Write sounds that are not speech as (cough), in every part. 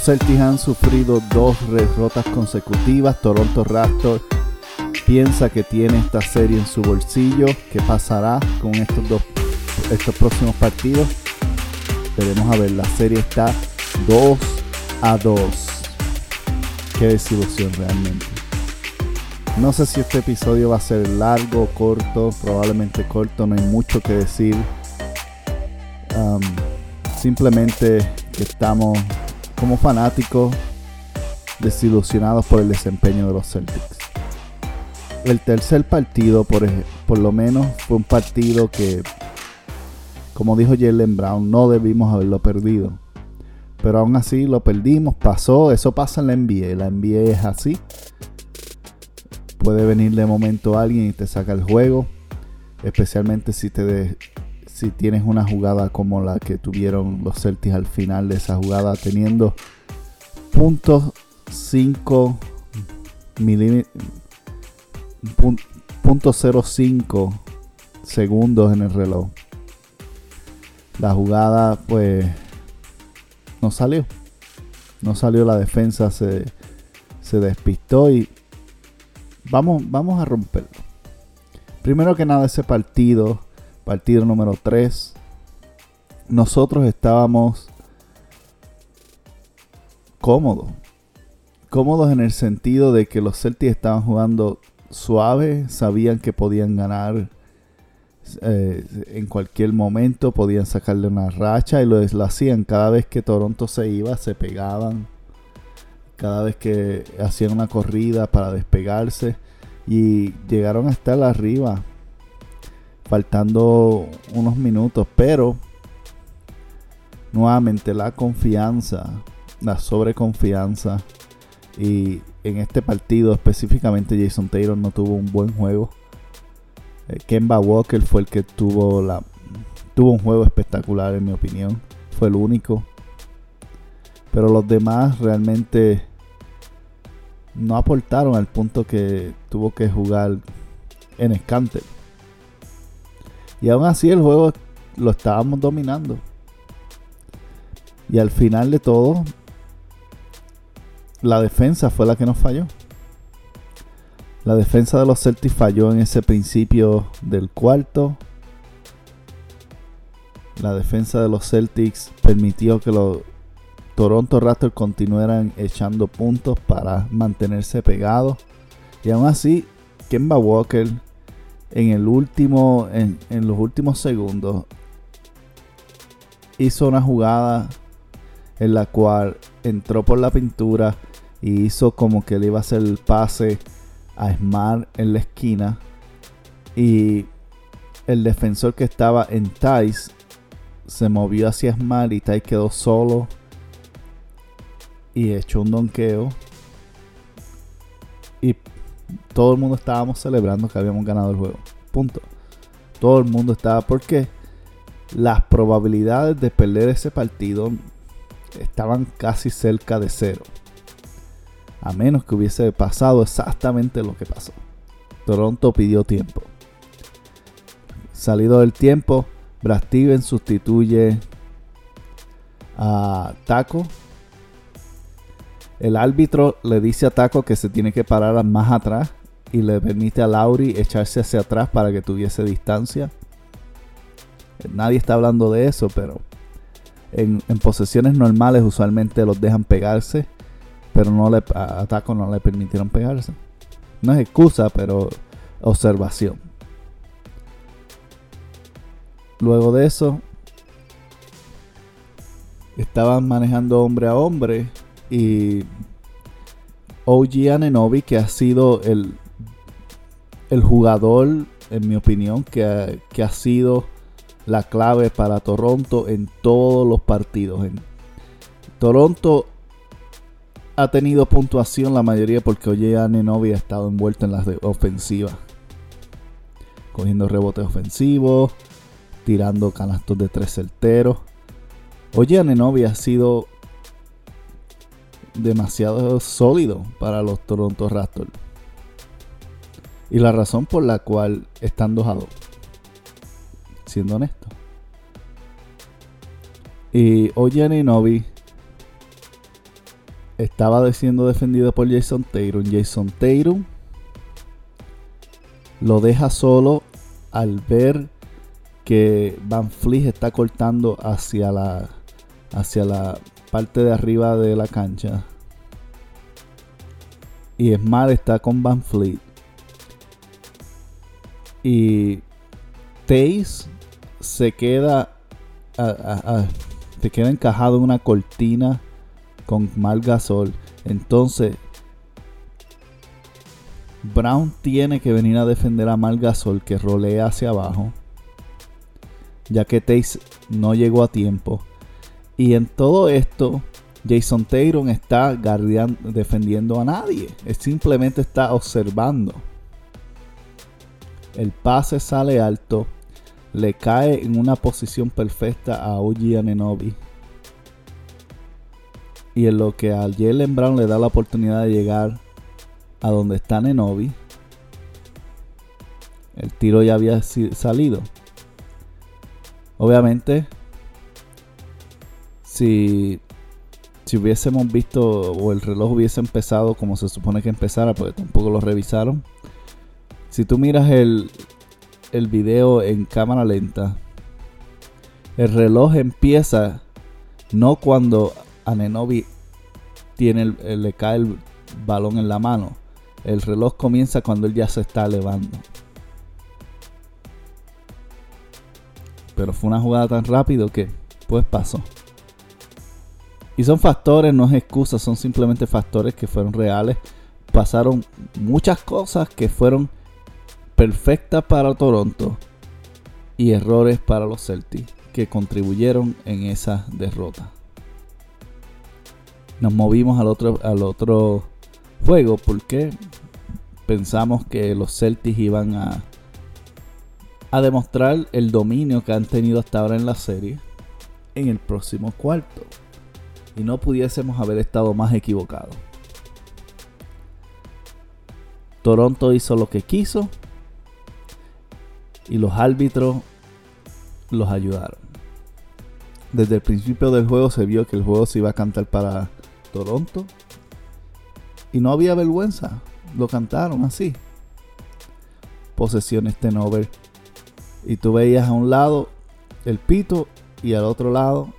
Los Celtics han sufrido dos derrotas consecutivas. Toronto Raptors piensa que tiene esta serie en su bolsillo. ¿Qué pasará con estos dos estos próximos partidos? Veremos a ver. La serie está 2 a 2. Qué desilusión realmente. No sé si este episodio va a ser largo, corto, probablemente corto, no hay mucho que decir. Um, simplemente estamos como fanáticos desilusionados por el desempeño de los Celtics. El tercer partido, por, por lo menos, fue un partido que, como dijo Jalen Brown, no debimos haberlo perdido. Pero aún así lo perdimos, pasó, eso pasa en la NBA, la NBA es así. Puede venir de momento alguien y te saca el juego, especialmente si te de- si tienes una jugada como la que tuvieron los Celtics al final de esa jugada, teniendo punto 5 milímetros, punto 05 segundos en el reloj. La jugada, pues, no salió. No salió la defensa, se, se despistó y vamos, vamos a romperlo. Primero que nada, ese partido partido número 3. Nosotros estábamos cómodos. Cómodos en el sentido de que los Celtics estaban jugando suave, sabían que podían ganar eh, en cualquier momento, podían sacarle una racha y lo, lo hacían. Cada vez que Toronto se iba, se pegaban. Cada vez que hacían una corrida para despegarse y llegaron a estar arriba faltando unos minutos, pero nuevamente la confianza, la sobreconfianza y en este partido específicamente Jason Taylor no tuvo un buen juego. Eh, Kemba Walker fue el que tuvo la tuvo un juego espectacular en mi opinión, fue el único. Pero los demás realmente no aportaron al punto que tuvo que jugar en Scanter. Y aún así el juego lo estábamos dominando. Y al final de todo, la defensa fue la que nos falló. La defensa de los Celtics falló en ese principio del cuarto. La defensa de los Celtics permitió que los Toronto Raptors continuaran echando puntos para mantenerse pegados. Y aún así, Kemba Walker en el último en, en, los últimos segundos hizo una jugada en la cual entró por la pintura y hizo como que le iba a hacer el pase a Smart en la esquina. Y el defensor que estaba en Tice se movió hacia Smart y Tice quedó solo y echó un donqueo. Y todo el mundo estábamos celebrando que habíamos ganado el juego. Punto. Todo el mundo estaba porque las probabilidades de perder ese partido estaban casi cerca de cero. A menos que hubiese pasado exactamente lo que pasó. Toronto pidió tiempo. Salido del tiempo, Brad Stevens sustituye a Taco el árbitro le dice a Taco que se tiene que parar más atrás y le permite a Lauri echarse hacia atrás para que tuviese distancia. Nadie está hablando de eso, pero en, posesiones normales usualmente los dejan pegarse, pero no le, a Taco no le permitieron pegarse. No es excusa, pero observación. Luego de eso, estaban manejando hombre a hombre y OG Ananobi, que ha sido el, el jugador, en mi opinión, que ha, que ha sido la clave para Toronto en todos los partidos. En Toronto ha tenido puntuación la mayoría porque OG Ananobi ha estado envuelto en las ofensivas. Cogiendo rebotes ofensivos, tirando canastos de tres certeros. OG Ananobi ha sido demasiado sólido para los Toronto Raptors. Y la razón por la cual están 2 a 2. Siendo honesto. Y Oye Novi estaba siendo defendido por Jason Tatum. Jason Tatum lo deja solo al ver que Van Fleet está cortando hacia la hacia la parte de arriba de la cancha. Y Smart está con Van Fleet. Y Taze se queda se queda encajado en una cortina con mal gasol. Entonces Brown tiene que venir a defender a Mal Gasol que rolea hacia abajo. Ya que Taze no llegó a tiempo. Y en todo esto, Jason Taylor está defendiendo a nadie. Simplemente está observando. El pase sale alto. Le cae en una posición perfecta a Uji Anenobi. Y en lo que a Jalen Brown le da la oportunidad de llegar a donde está Nenobi. El tiro ya había salido. Obviamente, si, si hubiésemos visto o el reloj hubiese empezado como se supone que empezara, porque tampoco lo revisaron. Si tú miras el, el video en cámara lenta, el reloj empieza no cuando a Nenobi le cae el balón en la mano, el reloj comienza cuando él ya se está elevando. Pero fue una jugada tan rápido que pues pasó. Y son factores, no es excusas, son simplemente factores que fueron reales. Pasaron muchas cosas que fueron perfectas para Toronto y errores para los Celtics que contribuyeron en esa derrota. Nos movimos al otro, al otro juego porque pensamos que los Celtics iban a, a demostrar el dominio que han tenido hasta ahora en la serie en el próximo cuarto. Y no pudiésemos haber estado más equivocados. Toronto hizo lo que quiso y los árbitros los ayudaron. Desde el principio del juego se vio que el juego se iba a cantar para Toronto y no había vergüenza. Lo cantaron así. Posesiones Tenover. Y tú veías a un lado el pito y al otro lado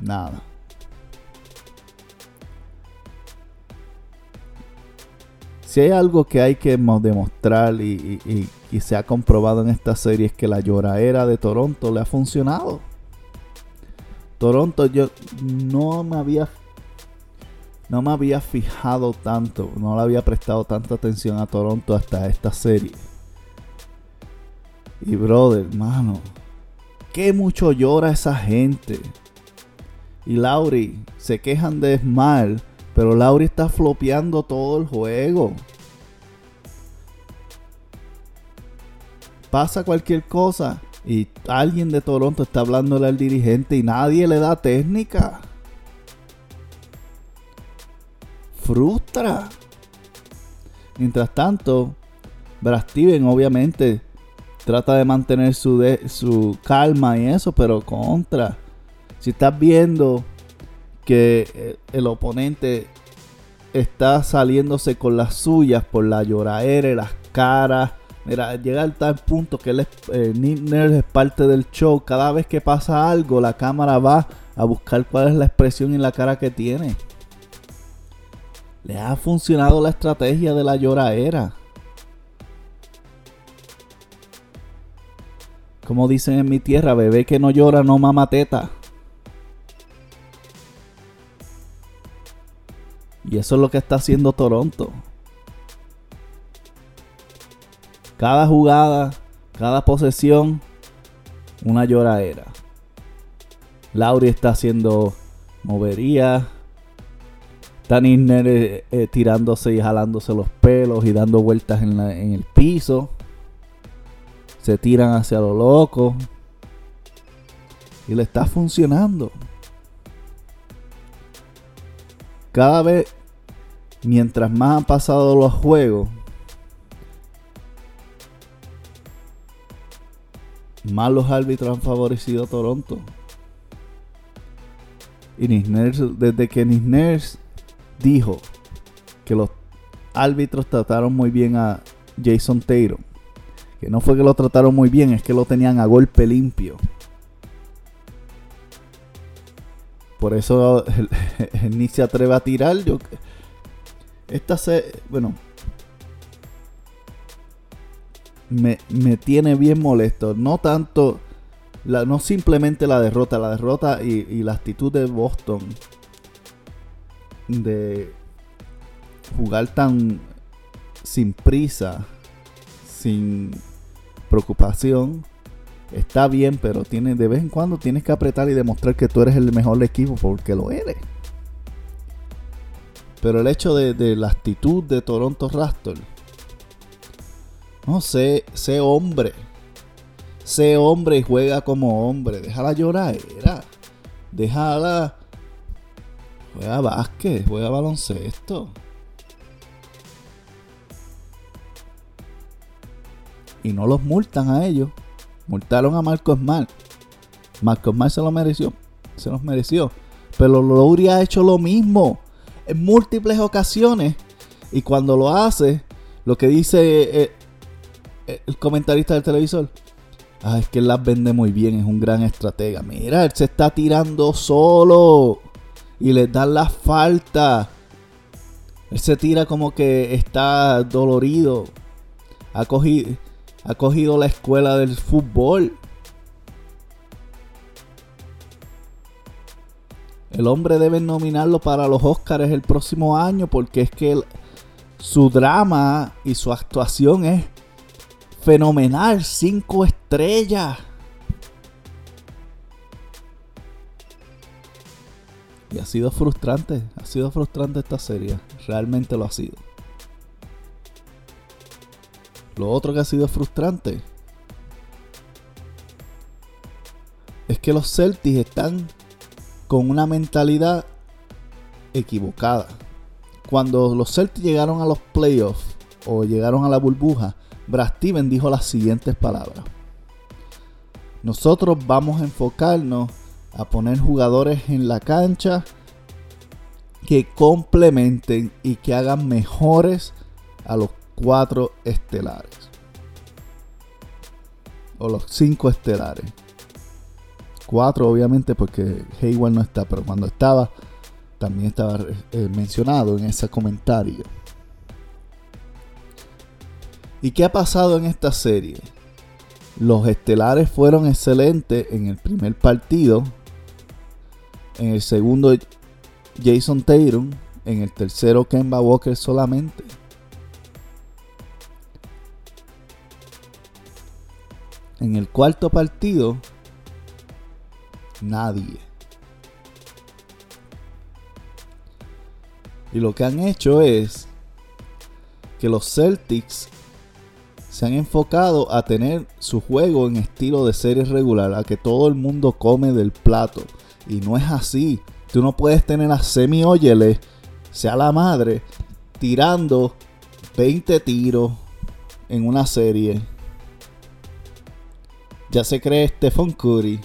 nada. Si hay algo que hay que demostrar y, y, se ha comprobado en esta serie es que la lloradera de Toronto le ha funcionado. Toronto yo no me había no me había fijado tanto, no le había prestado tanta atención a Toronto hasta esta serie. Y brother, mano, qué mucho llora esa gente. Y Lauri, se quejan de Smart, pero Lauri está flopeando todo el juego. Pasa cualquier cosa y alguien de Toronto está hablándole al dirigente y nadie le da técnica. frustra. Mientras tanto, Brad Steven obviamente trata de mantener su, su calma y eso, pero contra. Si estás viendo que eh, el oponente está saliéndose con las suyas por la lloradera y las caras. Mira, llega al tal punto que él es, eh, es parte del show. Cada vez que pasa algo, la cámara va a buscar cuál es la expresión en la cara que tiene. Le ha funcionado la estrategia de la lloraera. Como dicen en mi tierra, bebé que no llora no mama teta. Y eso es lo que está haciendo Toronto. Cada jugada, cada posesión, una lloradera. Lauri está haciendo moverías, Danny eh, eh, tirándose y jalándose los pelos y dando vueltas en, en el piso. Se tiran hacia lo loco. Y le está funcionando. Cada vez mientras más han pasado los juegos, más los árbitros han favorecido a Toronto. Y desde que Nisners dijo que los árbitros trataron muy bien a Jason Taylor, que no fue que lo trataron muy bien, es que lo tenían a golpe limpio. Por eso (laughs) ni se atreve a tirar. Yo, esta se. Bueno. Me, me tiene bien molesto. No tanto. La, no simplemente la derrota. La derrota y, y la actitud de Boston. De jugar tan sin prisa. Sin preocupación está bien, pero tiene, de vez en cuando tienes que apretar y demostrar que tú eres el mejor equipo porque lo eres. Pero el hecho de, la actitud de Toronto Raptors, no sé, sé hombre. Sé hombre y juega como hombre. Déjala llorar, era. Déjala. Juega básquet, juega baloncesto. Y no los multan a ellos. Multaron a Marcos Mar. Marcos Mar se lo mereció. Se los mereció. Pero Lowry ha hecho lo mismo en múltiples ocasiones. Y cuando lo hace, lo que dice eh, eh, el comentarista del televisor. Ah, es que él las vende muy bien, es un gran estratega. Mira, él se está tirando solo. Y le dan la falta. Él se tira como que está dolorido. Ha cogido, ha cogido la escuela del fútbol. El hombre debe nominarlo para los Oscars el próximo año porque es que su drama y su actuación es fenomenal. Cinco estrellas. Y ha sido frustrante. Ha sido frustrante esta serie. Realmente lo ha sido. Lo otro que ha sido frustrante es que los Celtics están con una mentalidad equivocada. Cuando los Celtics llegaron a los playoffs o llegaron a la burbuja, Brad Steven dijo las siguientes palabras. Nosotros vamos a enfocarnos a poner jugadores en la cancha que complementen y que hagan mejores a los cuatro estelares. O los cinco estelares. Cuatro obviamente porque Hayward no está, pero cuando estaba también estaba eh, mencionado en ese comentario. ¿Y qué ha pasado en esta serie? Los estelares fueron excelentes en el primer partido. En el segundo, Jason Tatum. En el tercero, Kemba Walker solamente. En el cuarto partido, nadie. Y lo que han hecho es que los Celtics se han enfocado a tener su juego en estilo de serie regular, a que todo el mundo come del plato. Y no es así. Tú no puedes tener a Semi Oyele, sea la madre, tirando 20 tiros en una serie ya se cree Stephen Curry.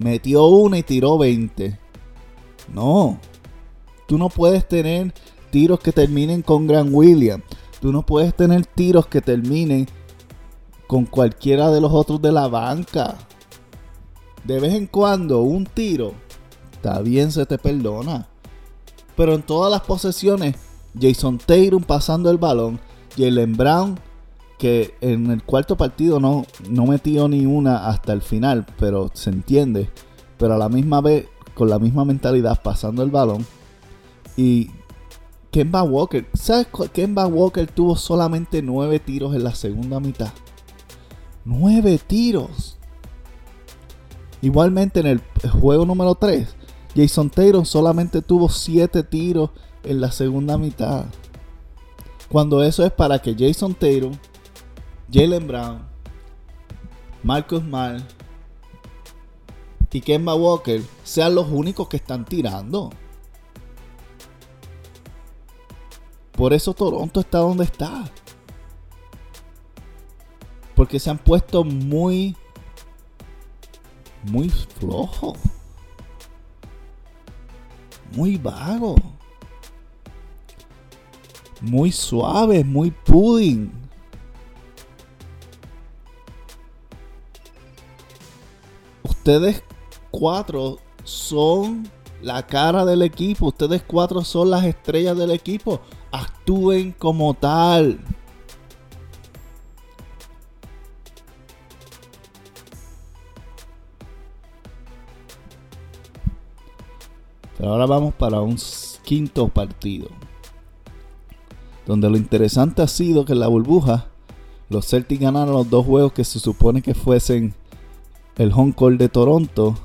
Metió una y tiró 20. No. Tú no puedes tener tiros que terminen con Grant Williams. Tú no puedes tener tiros que terminen con cualquiera de los otros de la banca. De vez en cuando un tiro, está bien, se te perdona. Pero en todas las posesiones, Jason Tatum pasando el balón, Jalen Brown que en el cuarto partido no, no metió ni una hasta el final, pero se entiende. Pero a la misma vez, con la misma mentalidad, pasando el balón. Y Kemba Walker, ¿sabes? Kemba Walker tuvo solamente nueve tiros en la segunda mitad. Nueve tiros. Igualmente en el juego número 3, Jason Taylor solamente tuvo siete tiros en la segunda mitad. Cuando eso es para que Jason Taylor Jalen Brown, Marcus Mal y Kemba Walker sean los únicos que están tirando. Por eso Toronto está donde está. Porque se han puesto muy, muy flojo. Muy vago. Muy suave, muy pudding. Ustedes cuatro son la cara del equipo. Ustedes cuatro son las estrellas del equipo. Actúen como tal. Pero ahora vamos para un quinto partido. Donde lo interesante ha sido que en la burbuja los Celtics ganaron los dos juegos que se supone que fuesen el home court de Toronto.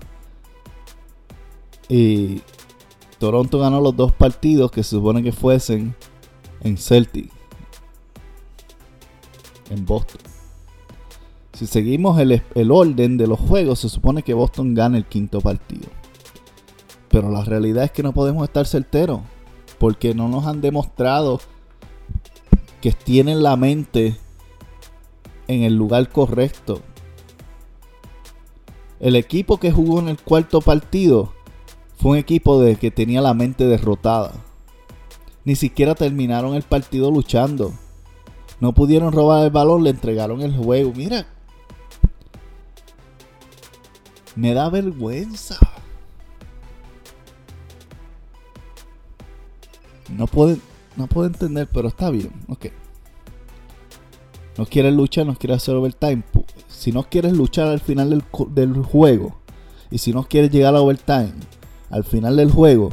Y Toronto ganó los dos partidos que se supone que fuesen en Celtic. En Boston. Si seguimos el, el, orden de los juegos, se supone que Boston gana el quinto partido. Pero la realidad es que no podemos estar certeros. Porque no nos han demostrado que tienen la mente en el lugar correcto. El equipo que jugó en el cuarto partido fue un equipo de que tenía la mente derrotada. Ni siquiera terminaron el partido luchando. No pudieron robar el balón, le entregaron el juego. Mira. Me da vergüenza. No puedo, no puedo entender, pero está bien. Ok. No quieres luchar, no quieres hacer overtime. Si no quieres luchar al final del, juego y si no quieres llegar a overtime al final del juego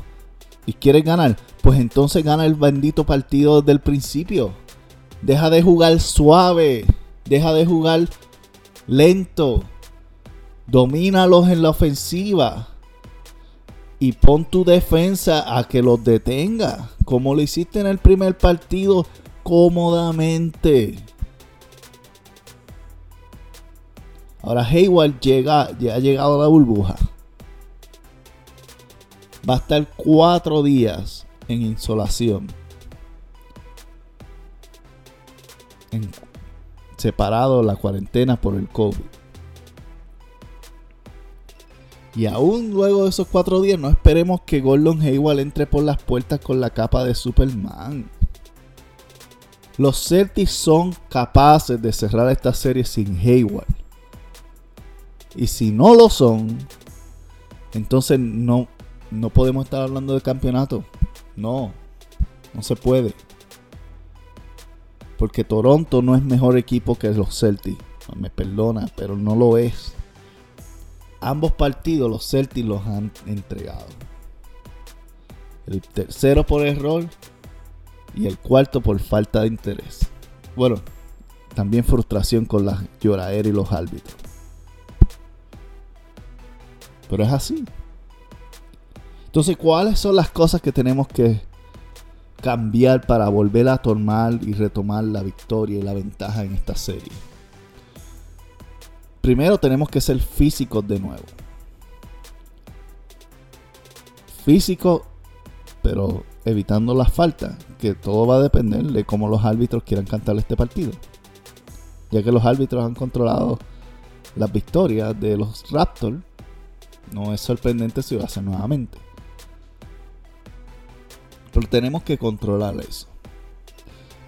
y quieres ganar, pues entonces gana el bendito partido desde el principio. Deja de jugar suave, deja de jugar lento. Domínalos en la ofensiva y pon tu defensa a que los detenga, como lo hiciste en el primer partido cómodamente. Ahora Hayward llega, ya ha llegado a la burbuja. Va a estar cuatro días en insolación. Separado la cuarentena por el COVID. Y aún luego de esos cuatro días, no esperemos que Gordon Hayward entre por las puertas con la capa de Superman. Los Celtics son capaces de cerrar esta serie sin Hayward. Y si no lo son, entonces no, no podemos estar hablando de campeonato. No, no se puede. Porque Toronto no es mejor equipo que los Celtics. Me perdona, pero no lo es. Ambos partidos los Celtics los han entregado. El tercero por error y el cuarto por falta de interés. Bueno, también frustración con la lloradera y los árbitros. Pero es así. Entonces, ¿cuáles son las cosas que tenemos que cambiar para volver a tomar y retomar la victoria y la ventaja en esta serie? Primero tenemos que ser físicos de nuevo. Físico, pero evitando las faltas, que todo va a depender de cómo los árbitros quieran cantar este partido. Ya que los árbitros han controlado las victorias de los Raptors no es sorprendente si lo hacen nuevamente. Pero tenemos que controlar eso.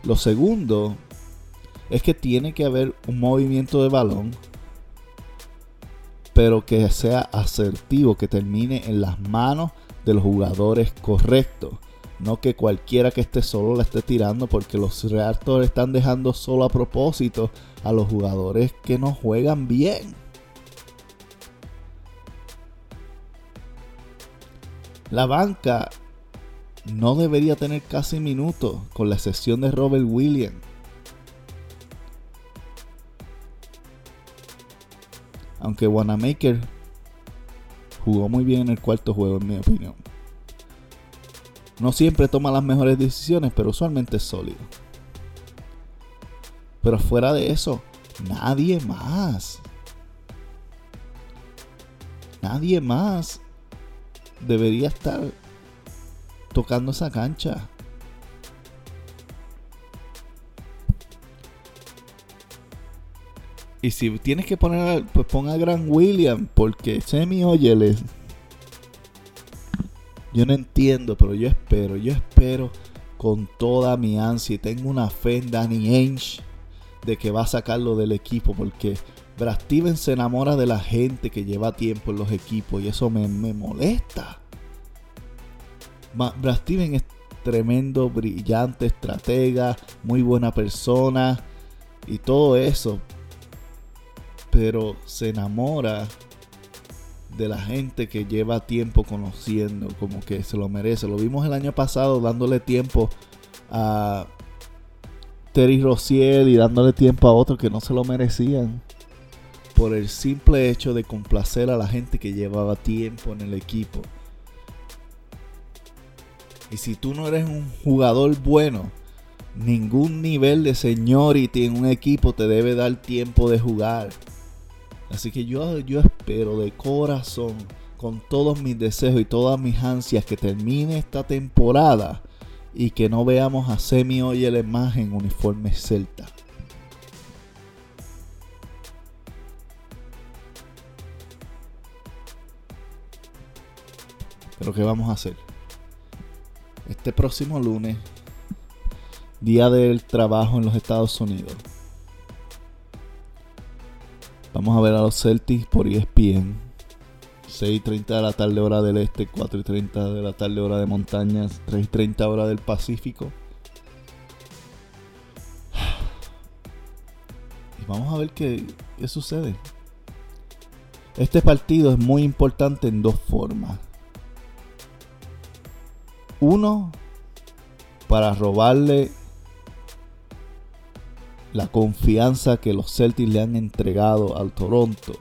Lo segundo es que tiene que haber un movimiento de balón, pero que sea asertivo, que termine en las manos de los jugadores correctos. No que cualquiera que esté solo la esté tirando porque los reactores están dejando solo a propósito a los jugadores que no juegan bien. La banca no debería tener casi minutos, con la excepción de Robert Williams. Aunque Wanamaker jugó muy bien en el cuarto juego, en mi opinión. No siempre toma las mejores decisiones, pero usualmente es sólido. Pero fuera de eso, nadie más. Nadie más debería estar tocando esa cancha. Y si tienes que poner, pues ponga a Gran William, porque Semi Oyeles. Yo no entiendo, pero yo espero, yo espero con toda mi ansia y tengo una fe en Danny Ainge de que va a sacarlo del equipo, porque Brad Stevens se enamora de la gente que lleva tiempo en los equipos y eso me, molesta. Brad Stevens es tremendo, brillante, estratega, muy buena persona y todo eso. Pero se enamora de la gente que lleva tiempo conociendo, como que se lo merece. Lo vimos el año pasado dándole tiempo a Terry Rossier y dándole tiempo a otros que no se lo merecían. Por el simple hecho de complacer a la gente que llevaba tiempo en el equipo. Y si tú no eres un jugador bueno, ningún nivel de seniority en un equipo te debe dar tiempo de jugar. Así que yo, yo espero de corazón, con todos mis deseos y todas mis ansias, que termine esta temporada y que no veamos a Semi hoy en la imagen uniforme celta. Pero ¿qué vamos a hacer? Este próximo lunes, día del trabajo en los Estados Unidos, Vamos a ver a los Celtics por ESPN. 6.30 de la tarde hora del este, 4.30 de la tarde hora de montañas, 3.30 hora del Pacífico. (sighs) Y vamos a ver qué, qué sucede. Este partido es muy importante en dos formas. Uno, para robarle la confianza que los Celtics le han entregado al Toronto.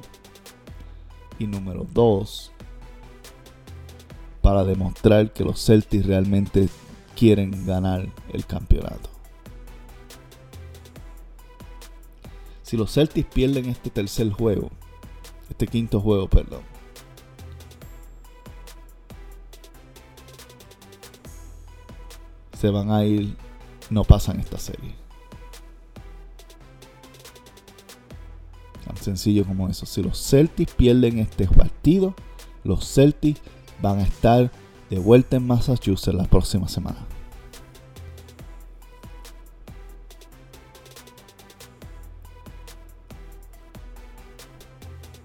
Y número dos, para demostrar que los Celtics realmente quieren ganar el campeonato. Si los Celtics pierden este tercer juego, este quinto juego, perdón, se van a ir, no pasan esta serie. sencillo como eso. Si los Celtics pierden este partido, los Celtics van a estar de vuelta en Massachusetts la próxima semana.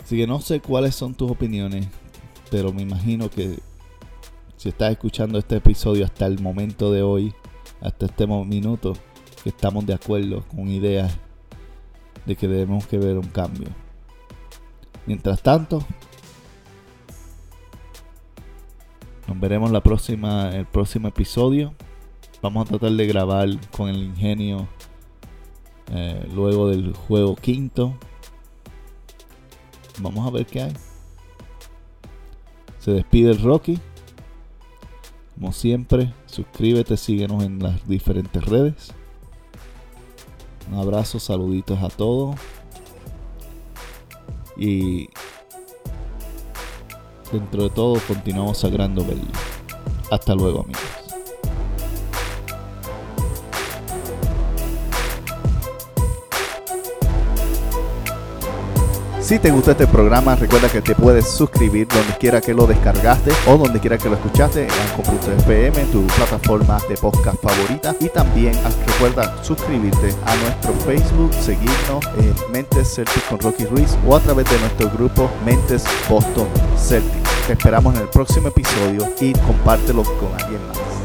Así que no sé cuáles son tus opiniones, pero me imagino que si estás escuchando este episodio hasta el momento de hoy, hasta este minuto, que estamos de acuerdo con ideas de que debemos que ver un cambio. Mientras tanto, nos veremos la próxima, el próximo episodio. Vamos a tratar de grabar con el ingenio eh, luego del juego quinto. Vamos a ver qué hay. Se despide el Rocky. Como siempre, suscríbete, síguenos en las diferentes redes. Un abrazo, saluditos a todos. Y dentro de todo continuamos sagrando verlo. Hasta luego amigos. Si te gustó este programa, recuerda que te puedes suscribir donde quiera que lo descargaste o donde quiera que lo escuchaste en FM, tu plataforma de podcast favorita. Y también recuerda suscribirte a nuestro Facebook, seguirnos en Mentes Celtic con Rocky Ruiz o a través de nuestro grupo Mentes Boston Celtic. Te esperamos en el próximo episodio y compártelo con alguien más.